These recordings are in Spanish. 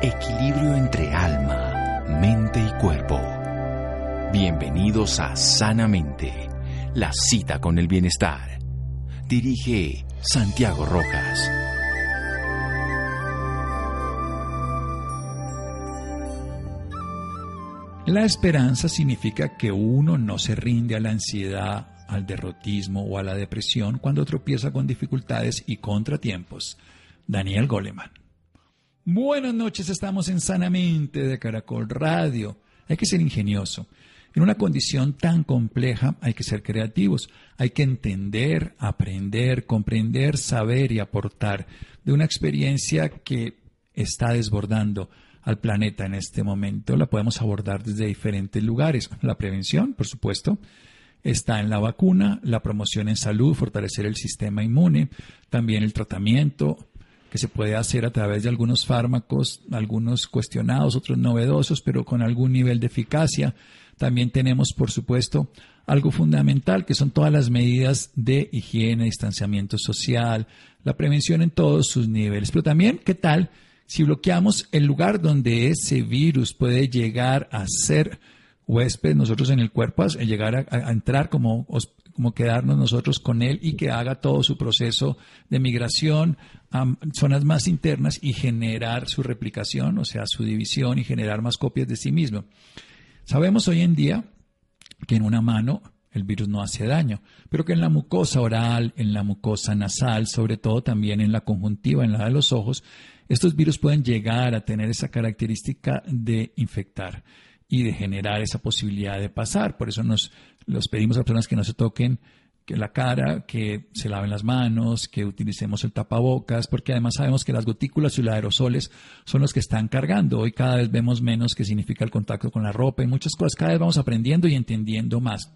Equilibrio entre alma, mente y cuerpo. Bienvenidos a Sanamente, la cita con el bienestar. Dirige Santiago Rojas. La esperanza significa que uno no se rinde a la ansiedad, al derrotismo o a la depresión cuando tropieza con dificultades y contratiempos. Daniel Goleman. Buenas noches, estamos en Sanamente de Caracol Radio. Hay que ser ingenioso. En una condición tan compleja hay que ser creativos, hay que entender, aprender, comprender, saber y aportar de una experiencia que está desbordando al planeta en este momento. La podemos abordar desde diferentes lugares. La prevención, por supuesto, está en la vacuna, la promoción en salud, fortalecer el sistema inmune, también el tratamiento que se puede hacer a través de algunos fármacos, algunos cuestionados, otros novedosos, pero con algún nivel de eficacia. También tenemos, por supuesto, algo fundamental, que son todas las medidas de higiene, distanciamiento social, la prevención en todos sus niveles. Pero también, ¿qué tal si bloqueamos el lugar donde ese virus puede llegar a ser huésped nosotros en el cuerpo, a llegar a, entrar como, como quedarnos nosotros con él y que haga todo su proceso de migración zonas más internas y generar su replicación, o sea, su división y generar más copias de sí mismo. Sabemos hoy en día que en una mano el virus no hace daño, pero que en la mucosa oral, en la mucosa nasal, sobre todo también en la conjuntiva, en la de los ojos, estos virus pueden llegar a tener esa característica de infectar y de generar esa posibilidad de pasar. Por eso nos los pedimos a personas que no se toquen que la cara, que se laven las manos, que utilicemos el tapabocas, porque además sabemos que las gotículas y los aerosoles son los que están cargando. Hoy cada vez vemos menos qué significa el contacto con la ropa y muchas cosas. Cada vez vamos aprendiendo y entendiendo más.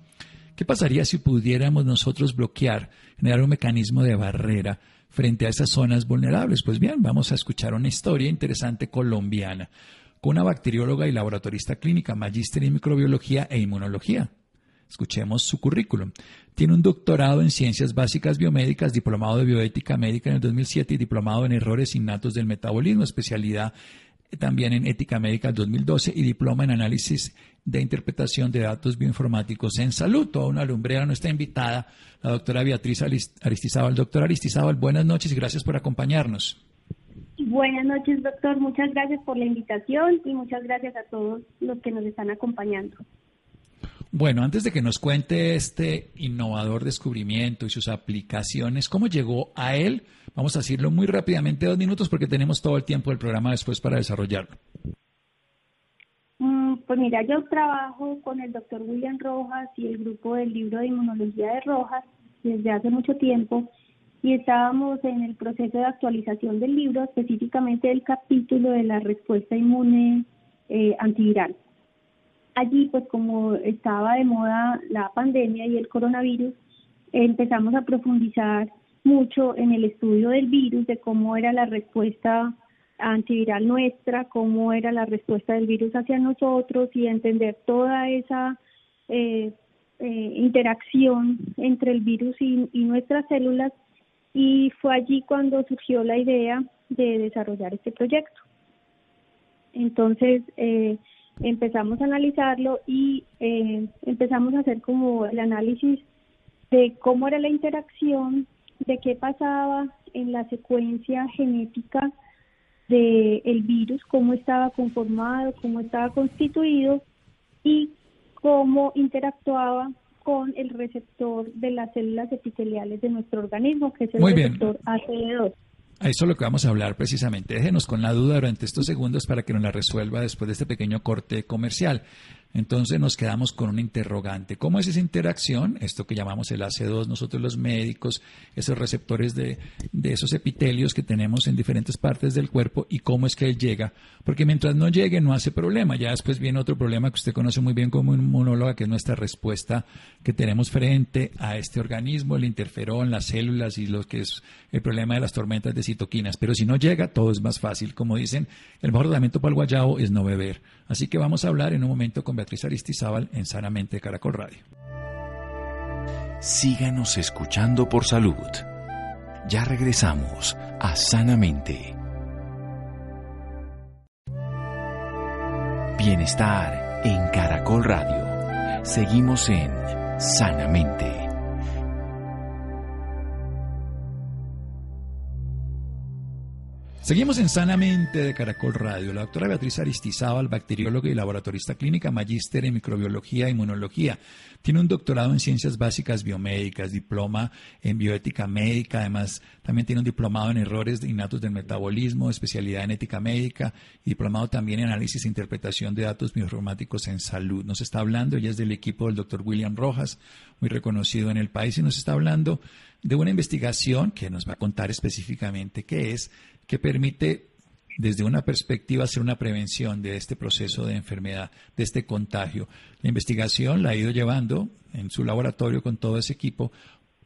¿Qué pasaría si pudiéramos nosotros bloquear, generar un mecanismo de barrera frente a esas zonas vulnerables? Pues bien, vamos a escuchar una historia interesante colombiana con una bacterióloga y laboratorista clínica, magíster en microbiología e inmunología. Escuchemos su currículum. Tiene un doctorado en Ciencias Básicas Biomédicas, diplomado de Bioética Médica en el 2007 y diplomado en Errores Innatos del Metabolismo, especialidad también en Ética Médica 2012 y diploma en Análisis de Interpretación de Datos Bioinformáticos en Salud. Toda una lumbrera nuestra invitada, la doctora Beatriz Aristizábal. Doctora Aristizábal, buenas noches y gracias por acompañarnos. Buenas noches, doctor. Muchas gracias por la invitación y muchas gracias a todos los que nos están acompañando. Bueno, antes de que nos cuente este innovador descubrimiento y sus aplicaciones, ¿cómo llegó a él? Vamos a decirlo muy rápidamente, dos minutos, porque tenemos todo el tiempo del programa después para desarrollarlo. Mm, pues mira, yo trabajo con el doctor William Rojas y el grupo del libro de inmunología de Rojas desde hace mucho tiempo y estábamos en el proceso de actualización del libro, específicamente del capítulo de la respuesta inmune eh, antiviral allí, pues como estaba de moda la pandemia y el coronavirus, empezamos a profundizar mucho en el estudio del virus, de cómo era la respuesta antiviral nuestra, cómo era la respuesta del virus hacia nosotros y entender toda esa eh, eh, interacción entre el virus y, y, nuestras células y fue allí cuando surgió la idea de desarrollar este proyecto. Entonces, eh, empezamos a analizarlo y eh, empezamos a hacer como el análisis de cómo era la interacción, de qué pasaba en la secuencia genética del virus, cómo estaba conformado, cómo estaba constituido y cómo interactuaba con el receptor de las células epiteliales de nuestro organismo, que es el receptor ACD2. Eso es lo que vamos a hablar precisamente. Déjenos con la duda durante estos segundos para que nos la resuelva después de este pequeño corte comercial. Entonces nos quedamos con una interrogante. ¿Cómo es esa interacción? Esto que llamamos el AC2, nosotros los médicos, esos receptores de, de esos epitelios que tenemos en diferentes partes del cuerpo y cómo es que él llega. Porque mientras no llegue no hace problema. Ya después viene otro problema que usted conoce muy bien como inmunóloga, que es nuestra respuesta que tenemos frente a este organismo, el interferón, las células y lo que es el problema de las tormentas de citoquinas. Pero si no llega, todo es más fácil. Como dicen, el mejor tratamiento para el guayabo es no beber. Así que vamos a hablar en un momento con Beatriz Aristizábal en Sanamente Caracol Radio. Síganos escuchando por salud. Ya regresamos a Sanamente. Bienestar en Caracol Radio. Seguimos en Sanamente. Seguimos en Sanamente de Caracol Radio. La doctora Beatriz Aristizábal, bacterióloga y laboratorista clínica, magíster en microbiología e inmunología. Tiene un doctorado en ciencias básicas biomédicas, diploma en bioética médica, además también tiene un diplomado en errores innatos del metabolismo, especialidad en ética médica y diplomado también en análisis e interpretación de datos bioinformáticos en salud. Nos está hablando, ella es del equipo del doctor William Rojas, muy reconocido en el país, y nos está hablando de una investigación que nos va a contar específicamente qué es que permite desde una perspectiva hacer una prevención de este proceso de enfermedad, de este contagio. La investigación la ha ido llevando en su laboratorio con todo ese equipo,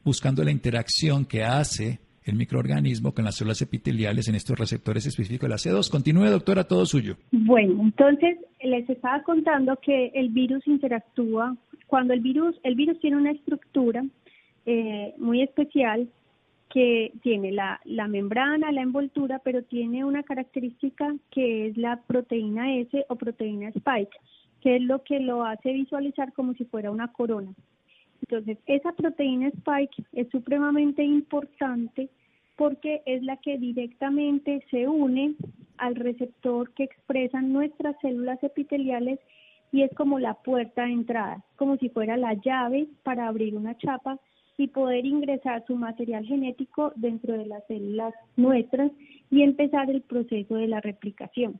buscando la interacción que hace el microorganismo con las células epiteliales en estos receptores específicos de la C2. Continúe, doctora, todo suyo. Bueno, entonces les estaba contando que el virus interactúa cuando el virus, el virus tiene una estructura eh, muy especial que tiene la, la membrana, la envoltura, pero tiene una característica que es la proteína S o proteína spike, que es lo que lo hace visualizar como si fuera una corona. Entonces, esa proteína spike es supremamente importante porque es la que directamente se une al receptor que expresan nuestras células epiteliales y es como la puerta de entrada, como si fuera la llave para abrir una chapa y poder ingresar su material genético dentro de las células nuestras y empezar el proceso de la replicación.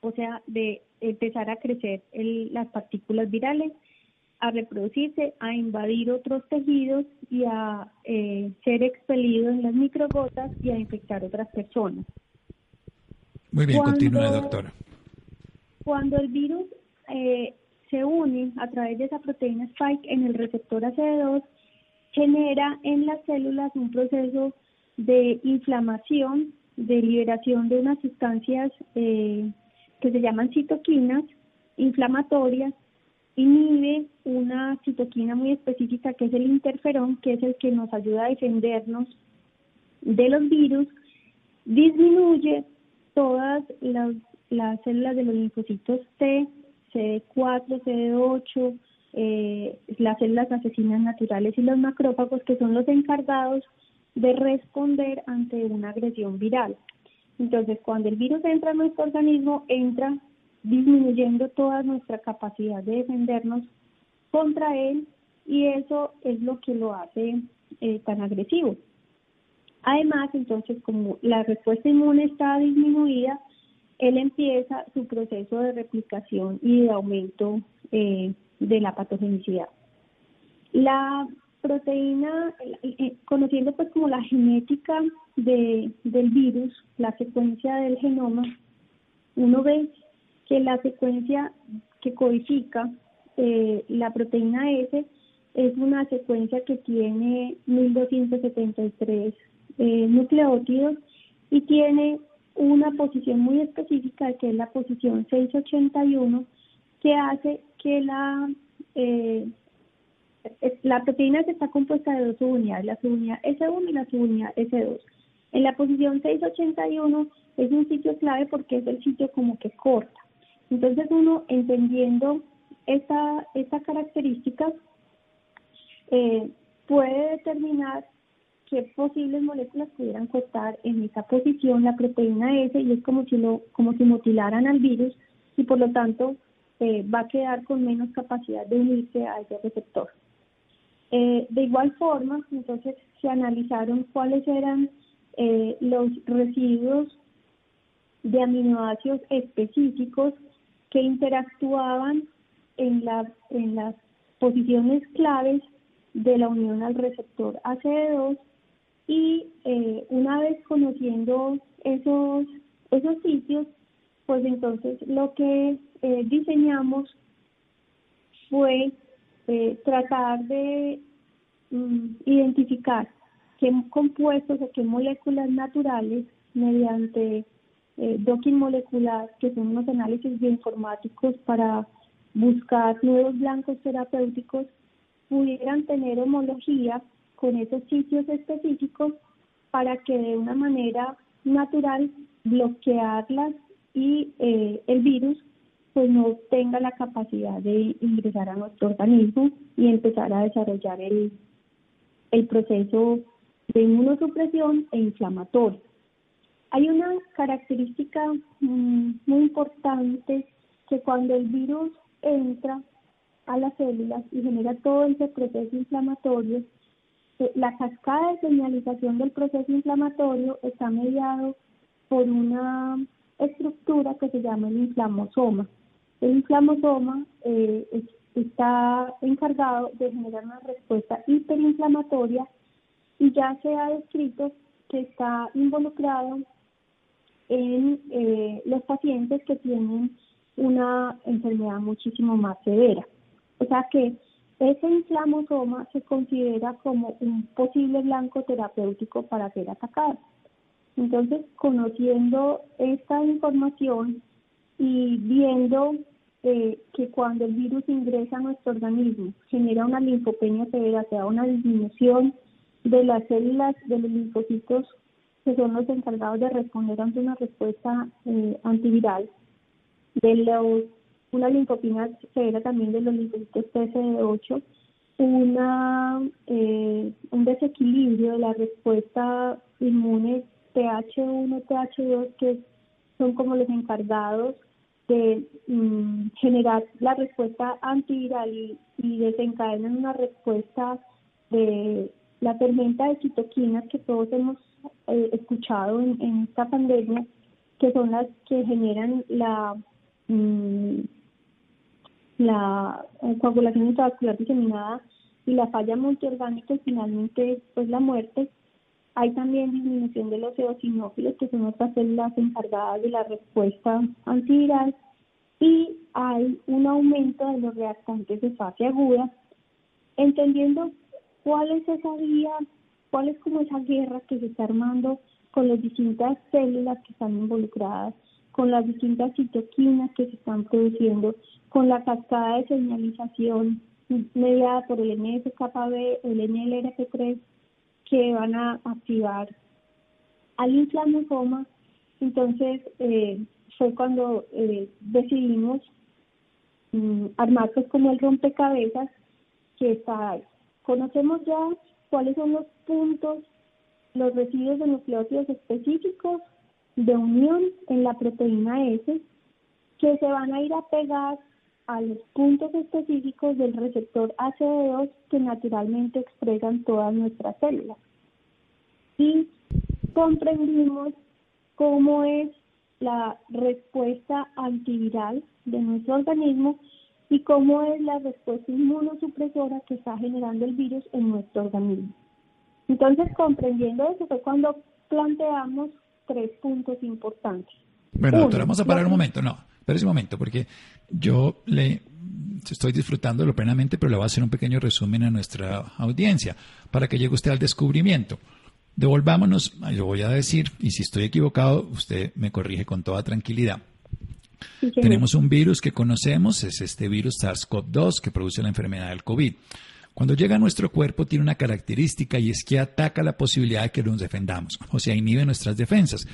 O sea, de empezar a crecer las partículas virales, a reproducirse, a invadir otros tejidos y a eh, ser expelidos en las microgotas y a infectar otras personas. Muy bien, continúe, doctora. Cuando el virus eh, se une a través de esa proteína spike en el receptor ACD2, genera en las células un proceso de inflamación, de liberación de unas sustancias eh, que se llaman citoquinas inflamatorias, inhibe una citoquina muy específica que es el interferón, que es el que nos ayuda a defendernos de los virus, disminuye todas las, las células de los linfocitos T, CD4, CD8, eh, las células asesinas naturales y los macrófagos, que son los encargados de responder ante una agresión viral. Entonces, cuando el virus entra a nuestro organismo, entra disminuyendo toda nuestra capacidad de defendernos contra él y eso es lo que lo hace eh, tan agresivo. Además, entonces, como la respuesta inmune está disminuida, él empieza su proceso de replicación y de aumento eh, de la patogenicidad. La proteína, conociendo pues como la genética de, del virus, la secuencia del genoma, uno ve que la secuencia que codifica eh, la proteína S es una secuencia que tiene 1273 eh, nucleótidos y tiene una posición muy específica que es la posición 681 que hace que la, eh, la proteína está compuesta de dos subunidades, la subunidad S1 y la subunidad S2. En la posición 681 es un sitio clave porque es el sitio como que corta. Entonces uno entendiendo esta, esta característica eh, puede determinar qué posibles moléculas pudieran cortar en esa posición la proteína S y es como si lo como si mutilaran al virus y por lo tanto eh, va a quedar con menos capacidad de unirse a ese receptor. Eh, de igual forma, entonces se analizaron cuáles eran eh, los residuos de aminoácidos específicos que interactuaban en, la, las posiciones claves de la unión al receptor ACD2 y una vez conociendo esos, esos sitios, pues entonces lo que eh, diseñamos fue eh, tratar de mm, identificar qué compuestos o qué moléculas naturales mediante eh, docking molecular, que son unos análisis bioinformáticos para buscar nuevos blancos terapéuticos, pudieran tener homología con esos sitios específicos para que de una manera natural bloquearlas y eh, el virus pues no tenga la capacidad de ingresar a nuestro organismo y empezar a desarrollar el, el proceso de inmunosupresión e inflamatorio. Hay una característica mm, muy importante que cuando el virus entra a las células y genera todo ese proceso inflamatorio, eh, la cascada de señalización del proceso inflamatorio está mediado por una estructura que se llama el inflamosoma. El inflamosoma eh, está encargado de generar una respuesta hiperinflamatoria y ya se ha descrito que está involucrado en eh, los pacientes que tienen una enfermedad muchísimo más severa. O sea que ese inflamosoma se considera como un posible blanco terapéutico para ser atacado. Entonces, conociendo esta información y viendo eh, que cuando el virus ingresa a nuestro organismo genera una linfopenia severa, sea una disminución de las células de los linfocitos que son los encargados de responder ante una respuesta eh, antiviral, de los, una linfopenia severa también de los linfocitos TCD8, una, eh, un desequilibrio de la respuesta inmune TH1, TH2, que son como los encargados de mm, generar la respuesta antiviral y, y desencadenan una respuesta de la tormenta de citoquinas que todos hemos eh, escuchado en, esta pandemia, que son las que generan la, mm, la coagulación intravascular diseminada y la falla multiorgánica y finalmente pues la muerte. Hay también disminución de los eosinófilos, que son otras células encargadas de la respuesta antiviral, y hay un aumento de los reactantes de fase aguda, entendiendo cuál es esa vía cuál es como esa guerra que se está armando con las distintas células que están involucradas, con las distintas citoquinas que se están produciendo, con la cascada de señalización mediada por el NSKB, el NLRP3, que van a activar al inflamosoma. Entonces, eh, fue cuando eh, decidimos mm, armar pues como el rompecabezas que está Conocemos ya cuáles son los puntos, los residuos de nucleótidos específicos de unión en la proteína S que se van a ir a pegar a los puntos específicos del receptor ACD2 que naturalmente expresan todas nuestras células. Y comprendimos cómo es la respuesta antiviral de nuestro organismo y cómo es la respuesta inmunosupresora que está generando el virus en nuestro organismo. Entonces, comprendiendo eso fue cuando planteamos tres puntos importantes. Bueno, doctora, vamos a parar un momento. No, espera un momento, porque yo le estoy disfrutándolo plenamente, pero le voy a hacer un pequeño resumen a nuestra audiencia para que llegue usted al descubrimiento. Devolvámonos, yo voy a decir, y si estoy equivocado, usted me corrige con toda tranquilidad. Tenemos un virus que conocemos, es este virus SARS-CoV-2 que produce la enfermedad del COVID. Cuando llega a nuestro cuerpo tiene una característica y es que ataca la posibilidad de que nos defendamos, o sea, inhibe nuestras defensas.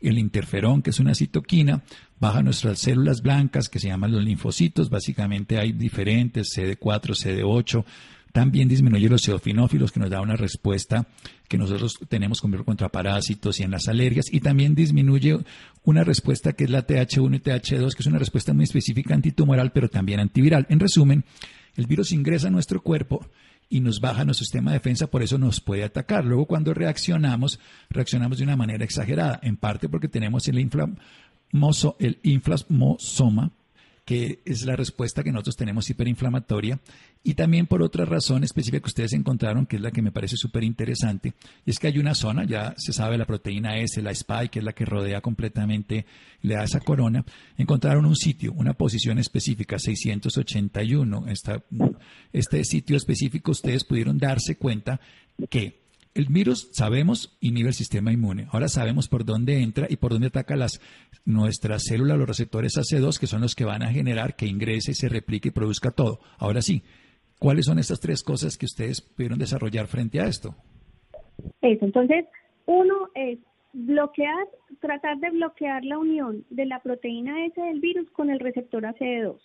El interferón, que es una citoquina, baja nuestras células blancas que se llaman los linfocitos. Básicamente hay diferentes, CD4, CD8, también disminuye los eosinófilos, que nos da una respuesta que nosotros tenemos contra parásitos y en las alergias, y también disminuye una respuesta que es la TH1 y TH2, que es una respuesta muy específica antitumoral, pero también antiviral. En resumen, el virus ingresa a nuestro cuerpo y nos baja nuestro sistema de defensa, por eso nos puede atacar. Luego cuando reaccionamos, reaccionamos de una manera exagerada, en parte porque tenemos el, inflamoso, el inflamosoma, que es la respuesta que nosotros tenemos hiperinflamatoria, y también por otra razón específica que ustedes encontraron, que es la que me parece súper interesante, es que hay una zona, ya se sabe la proteína S, la spike, que es la que rodea completamente, le da esa corona, encontraron un sitio, una posición específica, 681, esta, este sitio específico ustedes pudieron darse cuenta que el virus sabemos inhibe el sistema inmune. Ahora sabemos por dónde entra y por dónde ataca las nuestras células, los receptores AC2, que son los que van a generar que ingrese, se replique y produzca todo. Ahora sí, ¿cuáles son estas tres cosas que ustedes pudieron desarrollar frente a esto? Eso, entonces, uno es bloquear, tratar de bloquear la unión de la proteína S del virus con el receptor ACE2.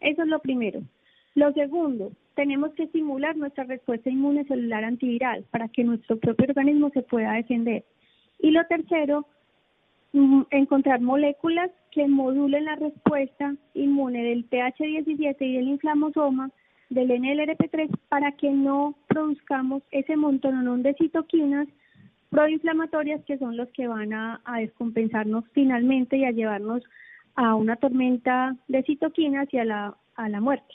Eso es lo primero. Lo segundo, tenemos que estimular nuestra respuesta inmune celular antiviral para que nuestro propio organismo se pueda defender. Y lo tercero, mm, encontrar moléculas que modulen la respuesta inmune del TH17 y del inflamosoma del NLRP3 para que no produzcamos ese montón de citoquinas proinflamatorias que son los que van a, a descompensarnos finalmente y a llevarnos a una tormenta de citoquinas y a la, a la muerte.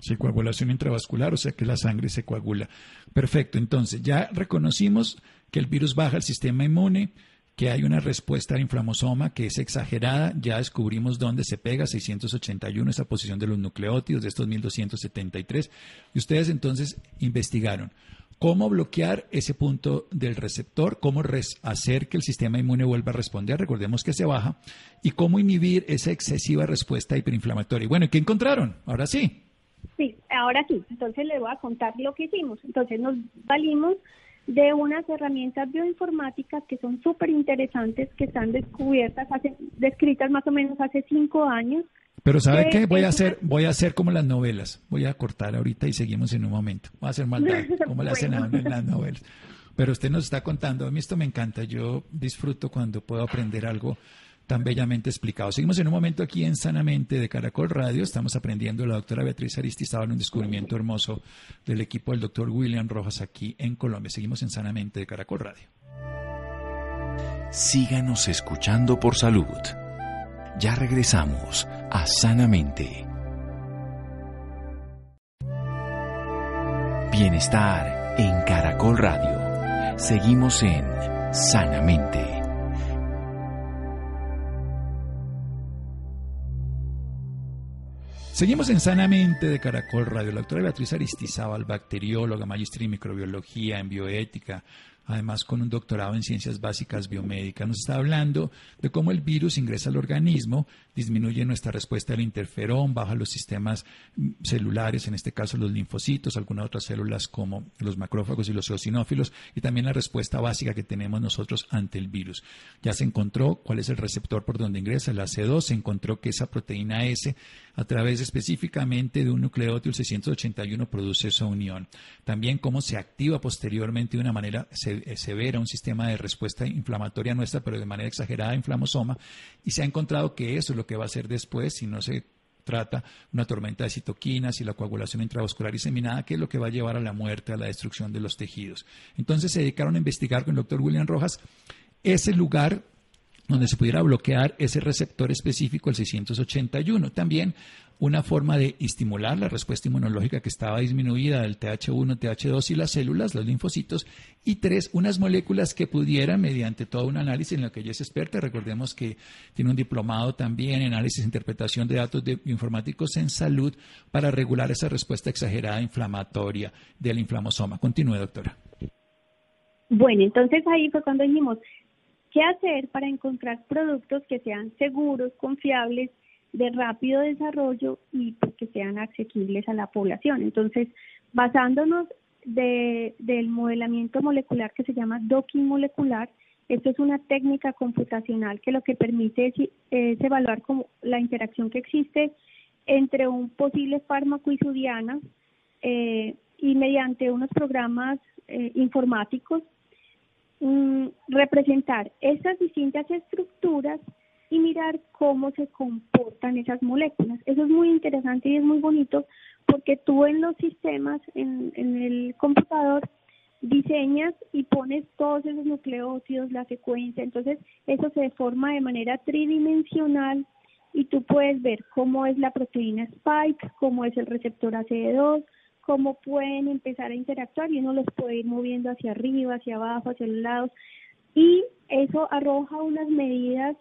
Sí, coagulación intravascular, o sea que la sangre se coagula. Perfecto, entonces ya reconocimos que el virus baja el sistema inmune, que hay una respuesta al inflamosoma que es exagerada, ya descubrimos dónde se pega, 681, esa posición de los nucleótidos, de estos 1273, y ustedes entonces investigaron cómo bloquear ese punto del receptor, cómo hacer que el sistema inmune vuelva a responder, recordemos que se baja, y cómo inhibir esa excesiva respuesta hiperinflamatoria. Bueno, ¿y qué encontraron? Ahora sí. Sí, ahora sí. Entonces le voy a contar lo que hicimos. Entonces nos valimos de unas herramientas bioinformáticas que son súper interesantes, que están descubiertas, descritas más o menos hace cinco años. Pero ¿sabe qué? Voy a hacer, voy a hacer como las novelas. Voy a cortar ahorita y seguimos en un momento. Voy a hacer maldad, como hacen en las novelas. Pero usted nos está contando, a mí esto me encanta. Yo disfruto cuando puedo aprender algo tan bellamente explicado. Seguimos en un momento aquí en Sanamente de Caracol Radio. Estamos aprendiendo la doctora Beatriz Aristizábal en un descubrimiento hermoso del equipo del doctor William Rojas aquí en Colombia. Seguimos en Sanamente de Caracol Radio. Síganos escuchando por salud. Ya regresamos a Sanamente. Bienestar en Caracol Radio. Seguimos en Sanamente. Seguimos en Sanamente de Caracol Radio. La doctora Beatriz Aristizábal, bacterióloga, maestra en microbiología, en bioética, además con un doctorado en ciencias básicas biomédicas, nos está hablando de cómo el virus ingresa al organismo, disminuye nuestra respuesta al interferón, baja los sistemas celulares, en este caso los linfocitos, algunas otras células como los macrófagos y los eosinófilos, y también la respuesta básica que tenemos nosotros ante el virus. Ya se encontró cuál es el receptor por donde ingresa, el AC2, se encontró que esa proteína S, a través específicamente de un nucleótido 681, produce esa unión. También cómo se activa posteriormente de una manera eh, severa un sistema de respuesta inflamatoria nuestra, pero de manera exagerada inflamosoma, y se ha encontrado que eso es lo que va a hacer después si no se trata una tormenta de citoquinas y la coagulación intravascular diseminada, que es lo que va a llevar a la muerte, a la destrucción de los tejidos. Entonces se dedicaron a investigar con el doctor William Rojas ese lugar donde se pudiera bloquear ese receptor específico, el 681. También una forma de estimular la respuesta inmunológica que estaba disminuida del TH1, TH2 y las células, los linfocitos, y tres, unas moléculas que pudieran, mediante todo un análisis en lo que ella es experta, recordemos que tiene un diplomado también en análisis e interpretación de datos informáticos en salud para regular esa respuesta exagerada inflamatoria del inflamosoma. Continúe, doctora. Bueno, entonces ahí fue cuando dijimos, ¿qué hacer para encontrar productos que sean seguros, confiables de rápido desarrollo y pues, que sean asequibles a la población. Entonces, basándonos de, del modelamiento molecular que se llama docking molecular, esto es una técnica computacional que lo que permite es, evaluar como la interacción que existe entre un posible fármaco y su diana eh, y mediante unos programas eh, informáticos mm, representar estas distintas estructuras y mirar cómo se comportan esas moléculas. Eso es muy interesante y es muy bonito porque tú en los sistemas, en, en el computador, diseñas y pones todos esos nucleótidos, la secuencia, entonces eso se forma de manera tridimensional y tú puedes ver cómo es la proteína spike, cómo es el receptor ACE2, cómo pueden empezar a interactuar y uno los puede ir moviendo hacia arriba, hacia abajo, hacia los lados y eso arroja unas medidas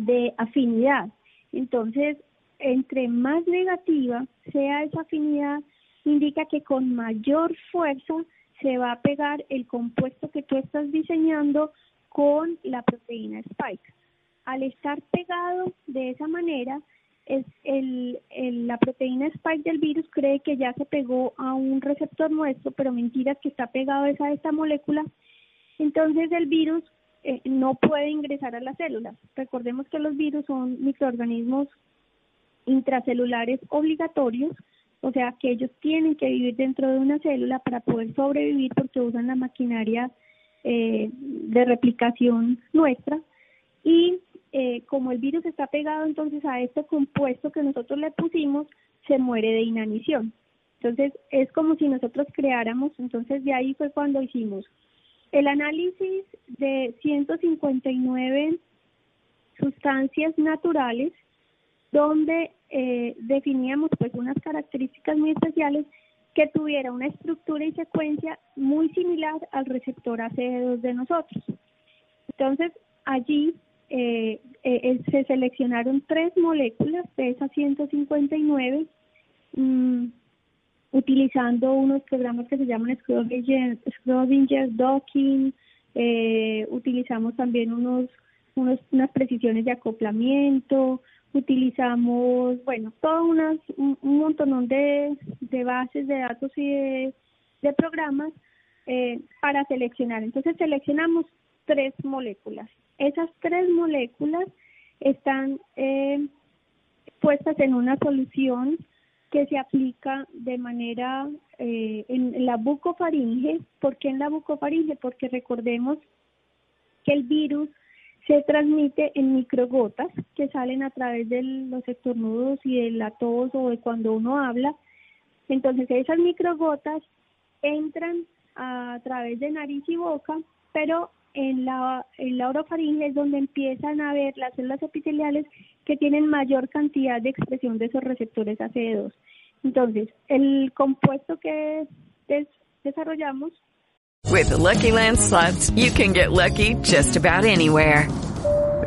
de afinidad. Entonces, entre más negativa sea esa afinidad, indica que con mayor fuerza se va a pegar el compuesto que tú estás diseñando con la proteína spike. Al estar pegado de esa manera, es el, la proteína spike del virus cree que ya se pegó a un receptor nuestro, pero mentira es que está pegado a esa esta molécula. Entonces el virus eh, no puede ingresar a las células. Recordemos que los virus son microorganismos intracelulares obligatorios, o sea que ellos tienen que vivir dentro de una célula para poder sobrevivir porque usan la maquinaria eh, de replicación nuestra y eh, como el virus está pegado entonces a este compuesto que nosotros le pusimos, se muere de inanición. Entonces es como si nosotros creáramos, entonces de ahí fue cuando hicimos el análisis de 159 sustancias naturales donde eh, definíamos pues unas características muy especiales que tuviera una estructura y secuencia muy similar al receptor ACE2 de nosotros. Entonces, allí eh, eh, se seleccionaron tres moléculas de esas 159 mm, utilizando unos programas que se llaman Schrodinger, Docking, eh, utilizamos también unos, unos, unas precisiones de acoplamiento, utilizamos, bueno, todo unas, un, montón de, de, bases de datos y de, de programas eh, para seleccionar. Entonces seleccionamos tres moléculas. Esas tres moléculas están eh, puestas en una solución que se aplica de manera eh, en la bucofaringe. ¿Por qué en la bucofaringe? Porque recordemos que el virus se transmite en microgotas que salen a través de los estornudos y de la tos o de cuando uno habla. Entonces esas microgotas entran a través de nariz y boca, pero en la, en la orofaringe es donde empiezan a ver las células epiteliales que tienen mayor cantidad de expresión de esos receptores AC2. Entonces, el compuesto que des desarrollamos With Lucky Land slots, you can get lucky just about anywhere.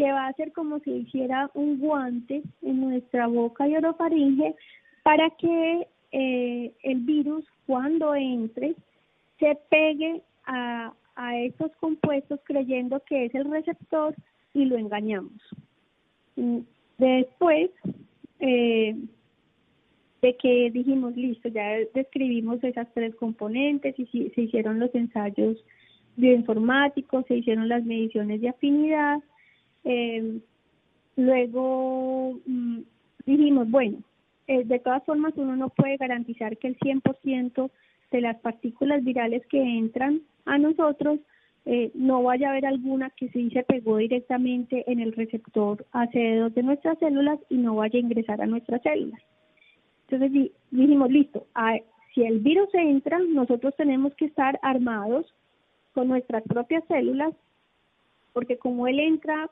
que va a ser como si hiciera un guante en nuestra boca y orofaringe para que eh, el virus cuando entre se pegue a, a estos compuestos creyendo que es el receptor y lo engañamos. Después eh, de que dijimos, listo, ya describimos esas tres componentes y se hicieron los ensayos bioinformáticos, se hicieron las mediciones de afinidad, eh, luego mm, dijimos, bueno, eh, de todas formas uno no puede garantizar que el 100% de las partículas virales que entran a nosotros eh, no vaya a haber alguna que sí se pegó directamente en el receptor AC2 de nuestras células y no vaya a ingresar a nuestras células. Entonces dijimos, listo, si el virus entra, nosotros tenemos que estar armados con nuestras propias células, porque como él entra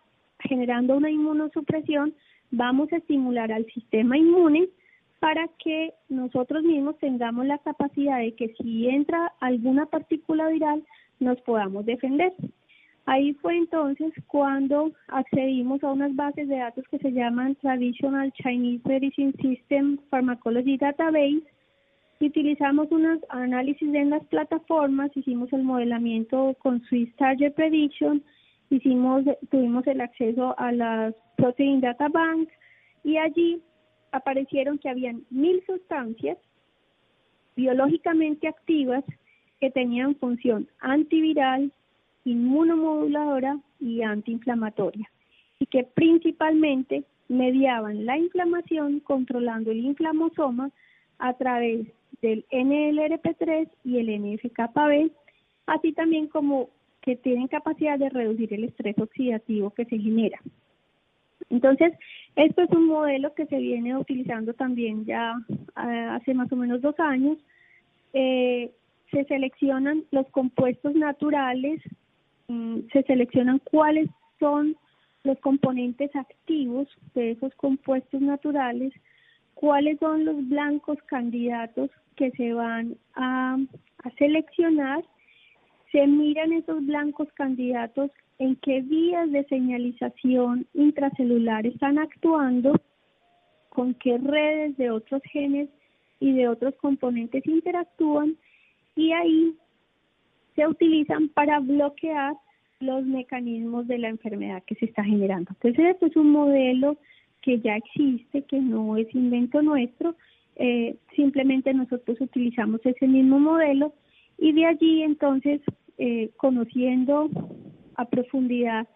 generando una inmunosupresión, vamos a estimular al sistema inmune para que nosotros mismos tengamos la capacidad de que si entra alguna partícula viral, nos podamos defender. Ahí fue entonces cuando accedimos a unas bases de datos que se llaman Traditional Chinese Medicine System Pharmacology Database, utilizamos unos análisis en las plataformas, hicimos el modelamiento con Swiss Target Prediction, hicimos, tuvimos el acceso a las Protein Data Bank y allí aparecieron que habían mil sustancias biológicamente activas que tenían función antiviral, inmunomoduladora y antiinflamatoria y que principalmente mediaban la inflamación controlando el inflamosoma a través del NLRP3 y el NFKB, así también como que tienen capacidad de reducir el estrés oxidativo que se genera. Entonces, esto es un modelo que se viene utilizando también ya ah, hace más o menos dos años. Eh, se seleccionan los compuestos naturales, mm, se seleccionan cuáles son los componentes activos de esos compuestos naturales, cuáles son los blancos candidatos que se van a, seleccionar, se miran esos blancos candidatos en qué vías de señalización intracelular están actuando, con qué redes de otros genes y de otros componentes interactúan y ahí se utilizan para bloquear los mecanismos de la enfermedad que se está generando. Entonces, esto es un modelo que ya existe, que no es invento nuestro, eh, simplemente nosotros utilizamos ese mismo modelo y de allí entonces, eh, conociendo a profundidad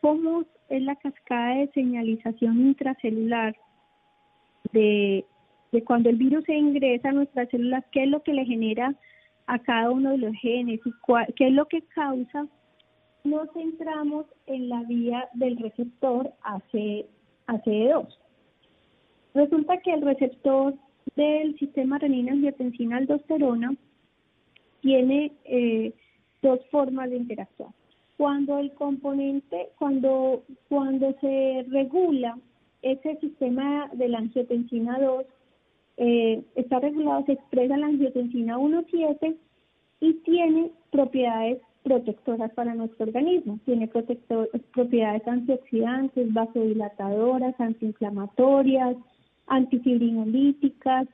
cómo es la cascada de señalización intracelular de, de cuando el virus se ingresa a nuestras células, qué es lo que le genera a cada uno de los genes y qué es lo que causa nos centramos en la vía del receptor AC, ACE2. Resulta que el receptor del sistema renina-angiotensina-aldosterona tiene eh, dos formas de interactuar. Cuando el componente, cuando, cuando se regula ese sistema de la angiotensina 2, eh, está regulado, se expresa la angiotensina 1,7 y tiene propiedades protectoras para nuestro organismo. Tiene propiedades antioxidantes, vasodilatadoras, antiinflamatorias, antifibrinolíticas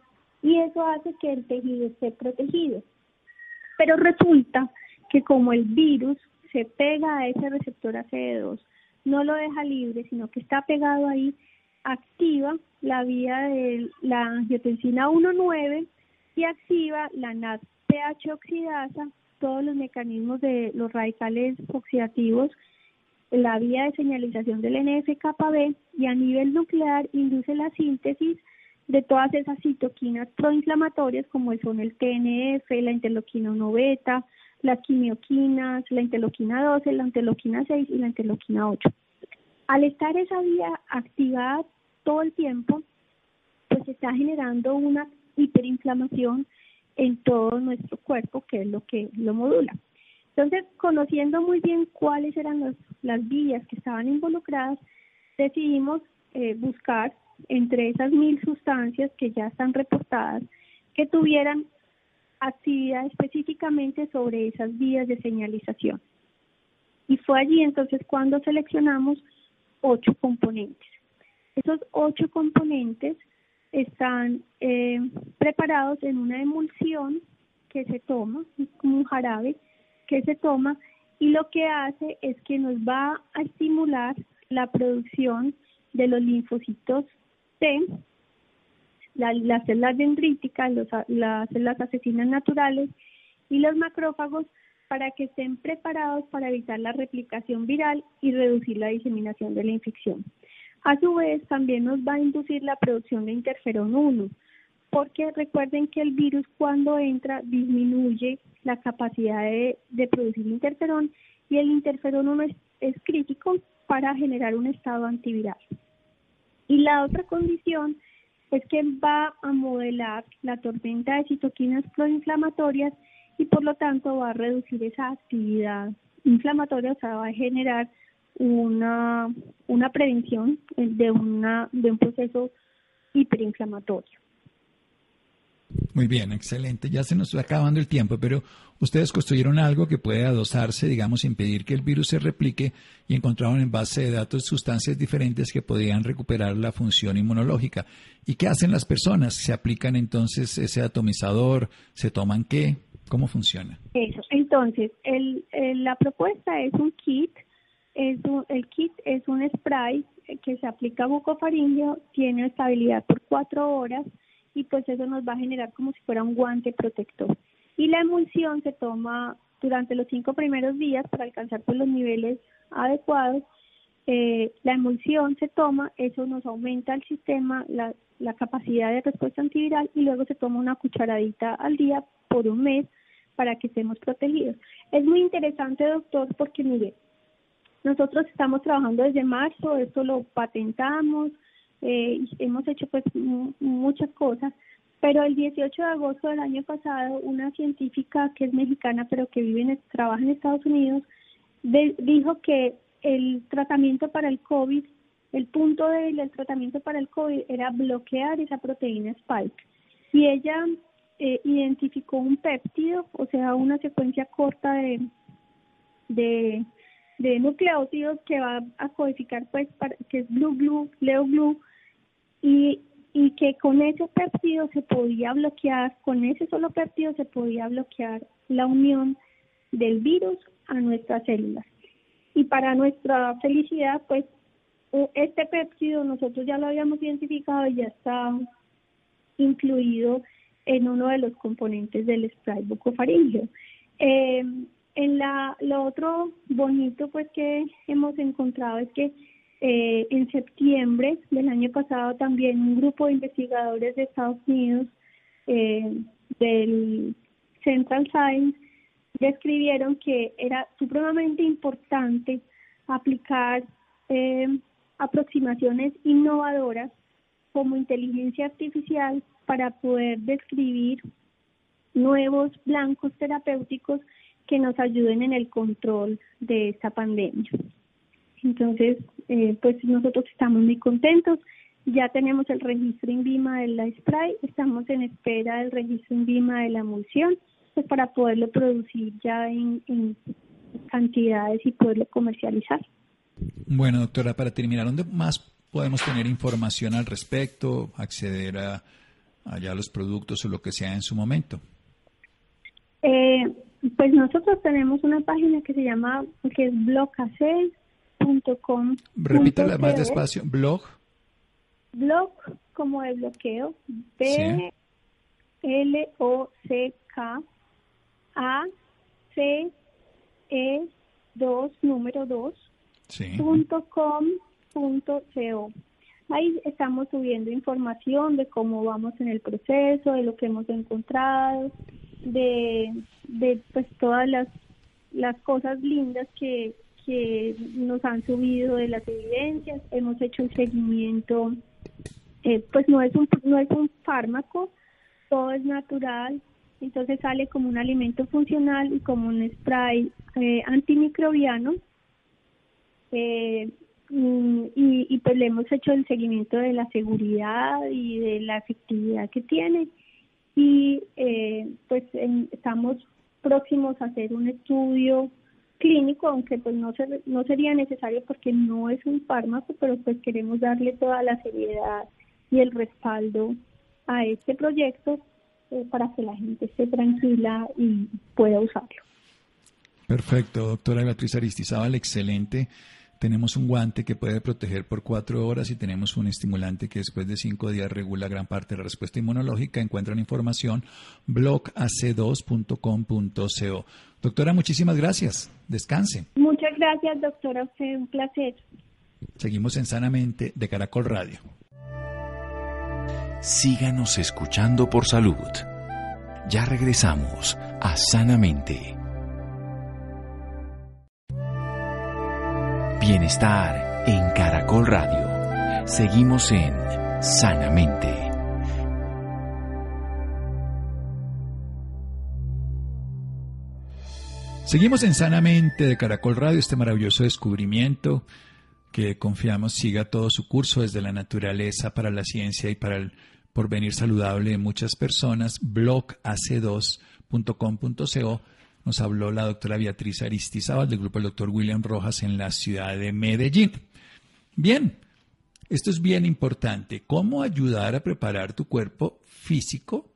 y eso hace que el tejido esté protegido. Pero resulta que como el virus se pega a ese receptor ACE2, no lo deja libre, sino que está pegado ahí, activa la vía de la angiotensina 1,9 y activa la NADPH oxidasa todos los mecanismos de los radicales oxidativos, la vía de señalización del NF-κB y a nivel nuclear induce la síntesis de todas esas citoquinas proinflamatorias como son el TNF, la interleuquina 1 beta, las quimioquinas, la interleuquina 12, la interleuquina 6 y la interleuquina 8. Al estar esa vía activada todo el tiempo, pues está generando una hiperinflamación en todo nuestro cuerpo, que es lo que lo modula. Entonces, conociendo muy bien cuáles eran las vías que estaban involucradas, decidimos eh, buscar entre esas mil sustancias que ya están reportadas que tuvieran actividad específicamente sobre esas vías de señalización. Y fue allí entonces cuando seleccionamos ocho componentes. Esos ocho componentes están eh, preparados en una emulsión que se toma, como un jarabe que se toma y lo que hace es que nos va a estimular la producción de los linfocitos Las células dendríticas, las células asesinas naturales y los macrófagos para que estén preparados para evitar la replicación viral y reducir la diseminación de la infección. A su vez, también nos va a inducir la producción de interferón 1, porque recuerden que el virus cuando entra disminuye la capacidad de, producir interferón y el interferón 1 es, crítico para generar un estado antiviral. Y la otra condición es que va a modelar la tormenta de citoquinas proinflamatorias y por lo tanto va a reducir esa actividad inflamatoria, o sea, va a generar una, una prevención de, una, de un proceso hiperinflamatorio. Muy bien, excelente. Ya se nos está acabando el tiempo, pero ustedes construyeron algo que puede adosarse, digamos, impedir que el virus se replique y encontraron en base de datos sustancias diferentes que podían recuperar la función inmunológica. ¿Y qué hacen las personas? ¿Se aplican entonces ese atomizador? ¿Se toman qué? ¿Cómo funciona? Eso. Entonces, el, la propuesta es un kit. Es el kit es un spray que se aplica bucofaringeo, tiene estabilidad por cuatro horas y pues eso nos va a generar como si fuera un guante protector. Y la emulsión se toma durante los cinco primeros días para alcanzar pues, los niveles adecuados. Eh, la emulsión se toma, eso nos aumenta el sistema, la, la capacidad de respuesta antiviral y luego se toma una cucharadita al día por un mes para que estemos protegidos. Es muy interesante, doctor, porque mire, nosotros estamos trabajando desde marzo, esto lo patentamos, eh, hemos hecho pues muchas cosas, pero el 18 de agosto del año pasado una científica que es mexicana pero que vive en, trabaja en Estados Unidos dijo que el tratamiento para el COVID, el punto del tratamiento para el COVID era bloquear esa proteína spike. Y ella eh, identificó un péptido, o sea, una secuencia corta de, de, nucleótidos que va a codificar pues que es blue blue, leo blue y, y que con ese péptido se podía bloquear, con ese solo péptido se podía bloquear la unión del virus a nuestras células. Y para nuestra felicidad, pues este péptido nosotros ya lo habíamos identificado y ya está incluido en uno de los componentes del spray bucofaringeo. Eh, en la, lo otro bonito pues que hemos encontrado es que eh, en septiembre del año pasado también un grupo de investigadores de Estados Unidos eh, del Central Science describieron que era supremamente importante aplicar eh, aproximaciones innovadoras como inteligencia artificial para poder describir nuevos blancos terapéuticos que nos ayuden en el control de esta pandemia. Entonces, eh, pues nosotros estamos muy contentos. Ya tenemos el registro INVIMA de la spray, estamos en espera del registro INVIMA de la emulsión, pues para poderlo producir ya en, cantidades y poderlo comercializar. Bueno, doctora, para terminar, ¿dónde más podemos tener información al respecto, acceder a allá los productos o lo que sea en su momento? Eh, pues nosotros tenemos una página que se llama, que es blocacel Repítala más despacio. Blog. Blog como de bloqueo. B L O C K A C E 2 número 2 punto com punto co. Ahí estamos subiendo información de cómo vamos en el proceso, de lo que hemos encontrado, de, de pues todas las, las cosas lindas que, que nos han subido de las evidencias, hemos hecho un seguimiento, eh, pues no es un no es un fármaco, todo es natural, entonces sale como un alimento funcional y como un spray eh, antimicrobiano. Eh, y, pues le hemos hecho el seguimiento de la seguridad y de la efectividad que tiene. Y pues estamos próximos a hacer un estudio clínico, aunque pues no, no sería necesario porque no es un fármaco, pero pues queremos darle toda la seriedad y el respaldo a este proyecto eh, para que la gente esté tranquila y pueda usarlo. Perfecto, doctora Beatriz Aristizábal, excelente. Tenemos un guante que puede proteger por cuatro horas y tenemos un estimulante que después de cinco días regula gran parte de la respuesta inmunológica. Encuentran información blogac2.com.co. Doctora, muchísimas gracias. Descanse. Muchas gracias, doctora. Fue un placer. Seguimos en Sanamente de Caracol Radio. Síganos escuchando por salud. Ya regresamos a Sanamente. Bienestar en Caracol Radio. Seguimos en Sanamente. Seguimos en Sanamente de Caracol Radio, este maravilloso descubrimiento que confiamos siga todo su curso desde la naturaleza para la ciencia y para el porvenir saludable de muchas personas, blogac2.com.co, nos habló la doctora Beatriz Aristizábal del grupo del doctor William Rojas en la ciudad de Medellín. Bien, esto es bien importante. ¿Cómo ayudar a preparar tu cuerpo físico,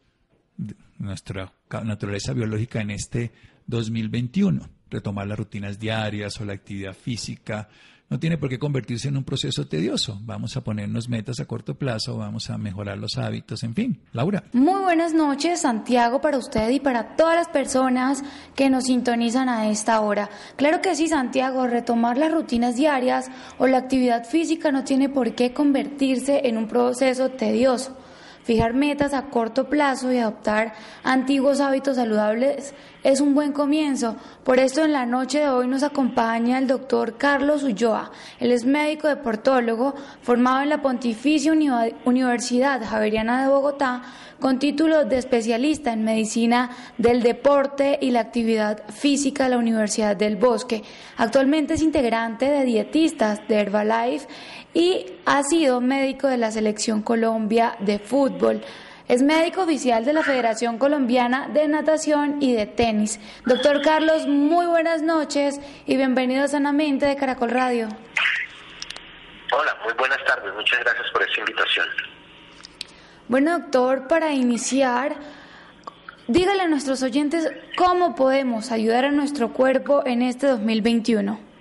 nuestra naturaleza biológica en este 2021? Retomar las rutinas diarias o la actividad física, no tiene por qué convertirse en un proceso tedioso. Vamos a ponernos metas a corto plazo, vamos a mejorar los hábitos, en fin. Laura. Muy buenas noches, Santiago, para usted y para todas las personas que nos sintonizan a esta hora. Claro que sí, Santiago, retomar las rutinas diarias o la actividad física no tiene por qué convertirse en un proceso tedioso. Fijar metas a corto plazo y adoptar antiguos hábitos saludables es un buen comienzo. Por esto en la noche de hoy nos acompaña el doctor Carlos Ulloa. Él es médico deportólogo formado en la Pontificia Universidad Javeriana de Bogotá con título de especialista en medicina del deporte y la actividad física de la Universidad del Bosque. Actualmente es integrante de dietistas de Herbalife y ha sido médico de la Selección Colombia de Fútbol. Es médico oficial de la Federación Colombiana de Natación y de Tenis. Doctor Carlos, muy buenas noches y bienvenido a Sanamente de Caracol Radio. Hola, muy buenas tardes. Muchas gracias por esta invitación. Bueno, doctor, para iniciar, dígale a nuestros oyentes cómo podemos ayudar a nuestro cuerpo en este 2021.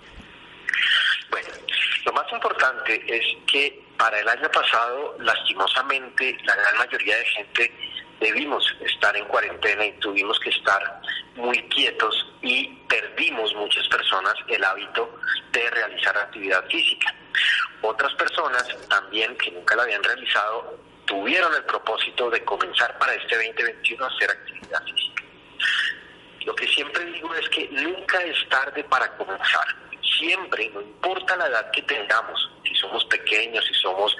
Importante es que para el año pasado, lastimosamente, la gran mayoría de gente debimos estar en cuarentena y tuvimos que estar muy quietos y perdimos muchas personas el hábito de realizar actividad física. Otras personas también que nunca la habían realizado tuvieron el propósito de comenzar para este 2021 a hacer actividad física. Lo que siempre digo es que nunca es tarde para comenzar siempre, no importa la edad que tengamos, si somos pequeños, si somos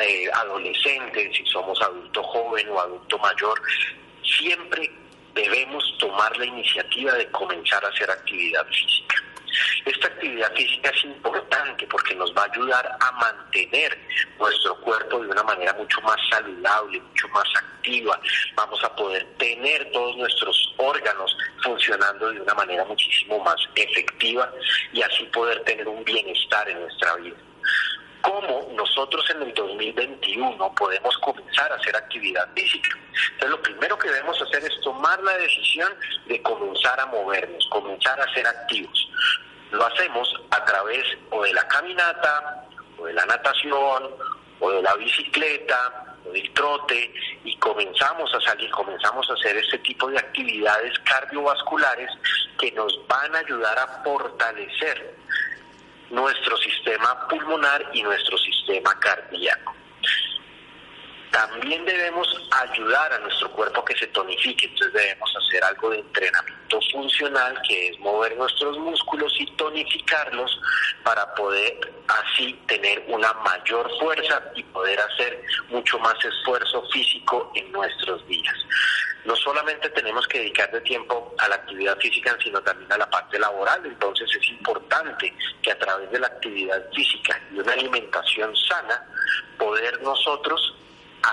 eh, adolescentes, si somos adulto joven o adulto mayor, siempre debemos tomar la iniciativa de comenzar a hacer actividad física. Esta actividad física es importante porque nos va a ayudar a mantener nuestro cuerpo de una manera mucho más saludable, mucho más activa. Vamos a poder tener todos nuestros órganos funcionando de una manera muchísimo más efectiva y así poder tener un bienestar en nuestra vida cómo nosotros en el 2021 podemos comenzar a hacer actividad física. Entonces lo primero que debemos hacer es tomar la decisión de comenzar a movernos, comenzar a ser activos. Lo hacemos a través o de la caminata, o de la natación, o de la bicicleta, o del trote, y comenzamos a salir, comenzamos a hacer este tipo de actividades cardiovasculares que nos van a ayudar a fortalecer nuestro sistema pulmonar y nuestro sistema cardíaco. También debemos ayudar a nuestro cuerpo a que se tonifique, entonces debemos hacer algo de entrenamiento funcional, que es mover nuestros músculos y tonificarlos para poder así tener una mayor fuerza y poder hacer mucho más esfuerzo físico en nuestros días. No solamente tenemos que dedicar de tiempo a la actividad física, sino también a la parte laboral, entonces es importante que a través de la actividad física y una alimentación sana, poder nosotros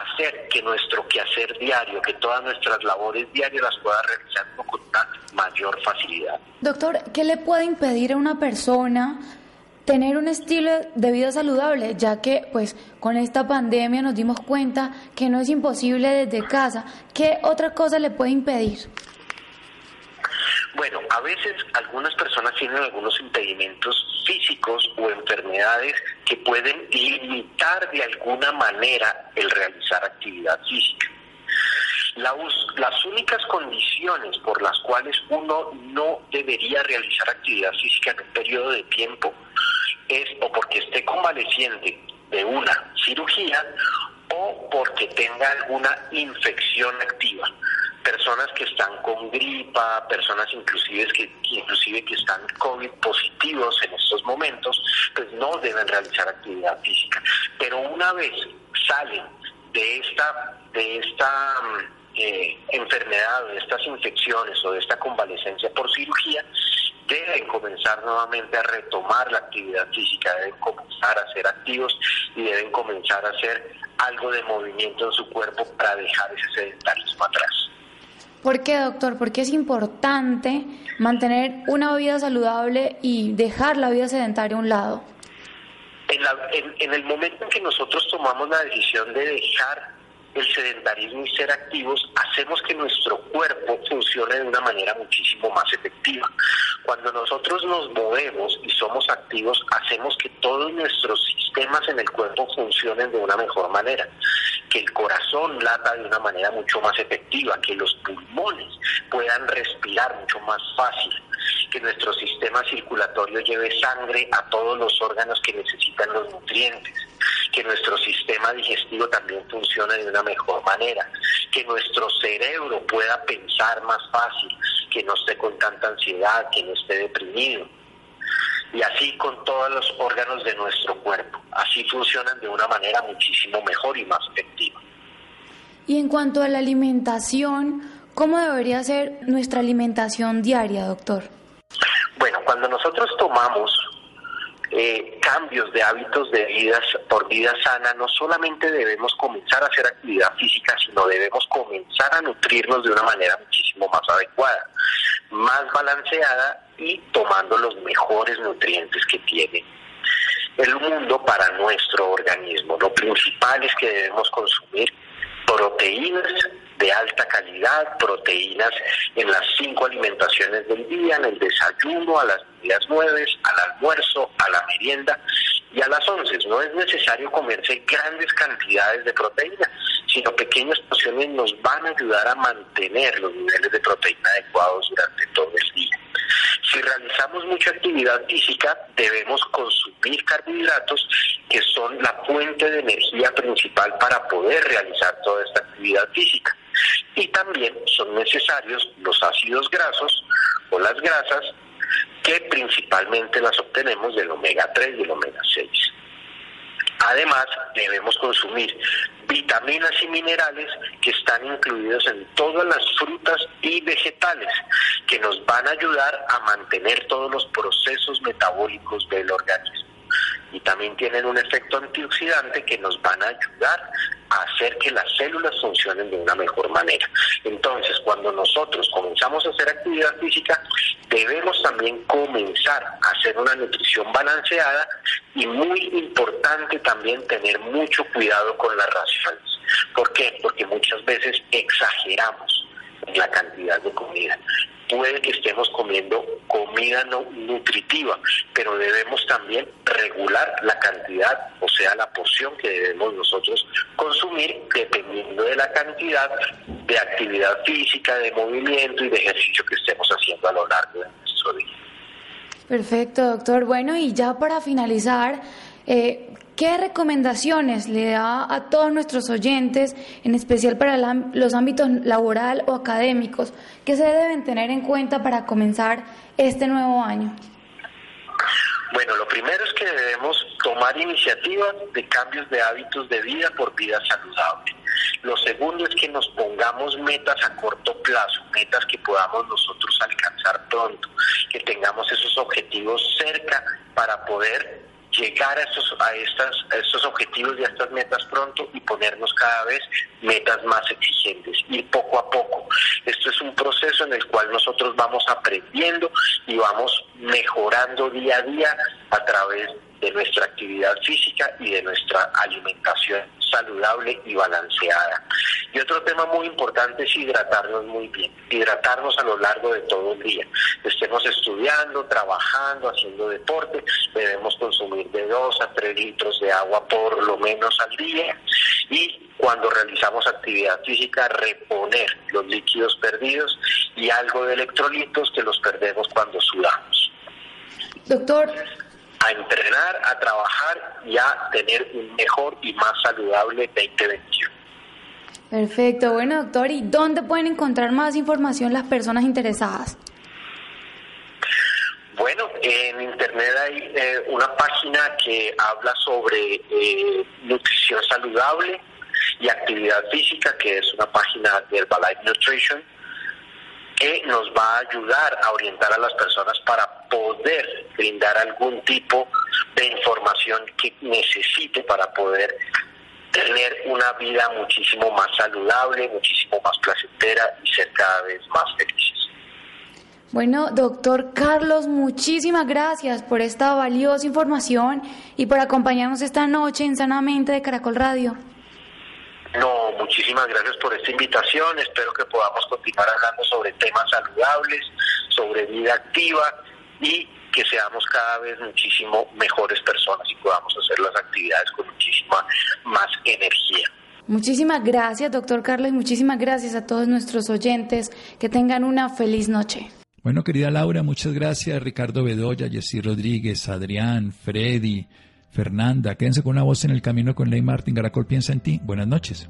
hacer que nuestro quehacer diario, que todas nuestras labores diarias las pueda realizar con mayor facilidad. Doctor, ¿qué le puede impedir a una persona tener un estilo de vida saludable, ya que pues con esta pandemia nos dimos cuenta que no es imposible desde casa? ¿Qué otra cosa le puede impedir? Bueno, a veces algunas personas tienen algunos impedimentos físicos o enfermedades que pueden limitar de alguna manera el realizar actividad física. las únicas condiciones por las cuales uno no debería realizar actividad física en un periodo de tiempo es o porque esté convaleciente de una cirugía o porque tenga alguna infección activa personas que están con gripa, personas inclusive que, inclusive que están COVID positivos en estos momentos, pues no deben realizar actividad física. Pero una vez salen de esta, de esta eh, enfermedad, de estas infecciones o de esta convalecencia por cirugía, deben comenzar nuevamente a retomar la actividad física, deben comenzar a ser activos y deben comenzar a hacer algo de movimiento en su cuerpo para dejar ese sedentarismo atrás. ¿Por qué, doctor? Porque es importante mantener una vida saludable y dejar la vida sedentaria a un lado. En, en el momento en que nosotros tomamos la decisión de dejar el sedentarismo y ser activos, hacemos que nuestro cuerpo funcione de una manera muchísimo más efectiva. Cuando nosotros nos movemos y somos activos, hacemos que todos nuestros sistemas en el cuerpo funcionen de una mejor manera, que el corazón lata de una manera mucho más efectiva, que los pulmones puedan respirar mucho más fácil, que nuestro sistema circulatorio lleve sangre a todos los órganos que necesitan los nutrientes, que nuestro sistema digestivo también funcione de una mejor manera, que nuestro cerebro pueda pensar más fácil, que no esté con tanta ansiedad, que no esté deprimido. Y así con todos los órganos de nuestro cuerpo. Así funcionan de una manera muchísimo mejor y más efectiva. Y en cuanto a la alimentación, ¿cómo debería ser nuestra alimentación diaria, doctor? Bueno, cuando nosotros tomamos eh, cambios de hábitos de vida por vida sana, no solamente debemos comenzar a hacer actividad física, sino debemos comenzar a nutrirnos de una manera muchísimo más adecuada, más balanceada y tomando los mejores nutrientes que tiene el mundo para nuestro organismo. Lo principal es que debemos consumir proteínas de alta calidad, proteínas en las cinco alimentaciones del día, en el desayuno, a las días nueve, al almuerzo, a la merienda y a las once. No es necesario comerse grandes cantidades de proteína, sino pequeñas porciones nos van a ayudar a mantener los niveles de proteína adecuados durante todo el día. Si realizamos mucha actividad física, debemos consumir carbohidratos que son la fuente de energía principal para poder realizar toda esta actividad física. Y también son necesarios los ácidos grasos o las grasas que principalmente las obtenemos del omega 3 y el omega 6. Además, debemos consumir vitaminas y minerales que están incluidos en todas las frutas y vegetales, que nos van a ayudar a mantener todos los procesos metabólicos del organismo. Y también tienen un efecto antioxidante que nos van a ayudar a hacer que las células funcionen de una mejor manera. Entonces, cuando nosotros comenzamos a hacer actividad física, debemos también comenzar a hacer una nutrición balanceada y muy importante también tener mucho cuidado con las raciones. ¿Por qué? Porque muchas veces exageramos la cantidad de comida puede que estemos comiendo comida no nutritiva, pero debemos también regular la cantidad, o sea, la porción que debemos nosotros consumir dependiendo de la cantidad de actividad física, de movimiento y de ejercicio que estemos haciendo a lo largo de nuestro día. Perfecto, doctor. Bueno, y ya para finalizar, eh, ¿Qué recomendaciones le da a todos nuestros oyentes, en especial para los ámbitos laboral o académicos, que se deben tener en cuenta para comenzar este nuevo año? Bueno, lo primero es que debemos tomar iniciativas de cambios de hábitos de vida por vida saludable. Lo segundo es que nos pongamos metas a corto plazo, metas que podamos nosotros alcanzar pronto, que tengamos esos objetivos cerca para poder llegar a estos, a, estas, estos objetivos y a estas metas pronto y ponernos cada vez metas más exigentes, ir poco a poco. Esto es un proceso en el cual nosotros vamos aprendiendo y vamos mejorando día a día a través de nuestra actividad física y de nuestra alimentación saludable y balanceada. Y otro tema muy importante es hidratarnos muy bien, hidratarnos a lo largo de todo el día. Estemos estudiando, trabajando, haciendo deporte, debemos consumir de 2 a 3 litros de agua por lo menos al día y cuando realizamos actividad física reponer los líquidos perdidos y algo de electrolitos que los perdemos cuando sudamos. Doctor, a entrenar, a trabajar y a tener un mejor y más saludable 2021. Perfecto, bueno doctor, ¿y dónde pueden encontrar más información las personas interesadas? Bueno, en internet hay eh, una página que habla sobre eh, nutrición saludable y actividad física, que es una página de Herbalife Nutrition que nos va a ayudar a orientar a las personas para poder brindar algún tipo de información que necesite para poder tener una vida muchísimo más saludable, muchísimo más placentera y ser cada vez más felices. Bueno, doctor Carlos, muchísimas gracias por esta valiosa información y por acompañarnos esta noche en Sanamente de Caracol Radio. No, muchísimas gracias por esta invitación. Espero que podamos continuar hablando sobre temas saludables, sobre vida activa y que seamos cada vez muchísimo mejores personas y podamos hacer las actividades con muchísima más energía. Muchísimas gracias, doctor Carlos, y muchísimas gracias a todos nuestros oyentes. Que tengan una feliz noche. Bueno, querida Laura, muchas gracias. Ricardo Bedoya, Jessy Rodríguez, Adrián, Freddy, Fernanda. Quédense con una voz en el camino con Ley Martín. Garacol piensa en ti. Buenas noches.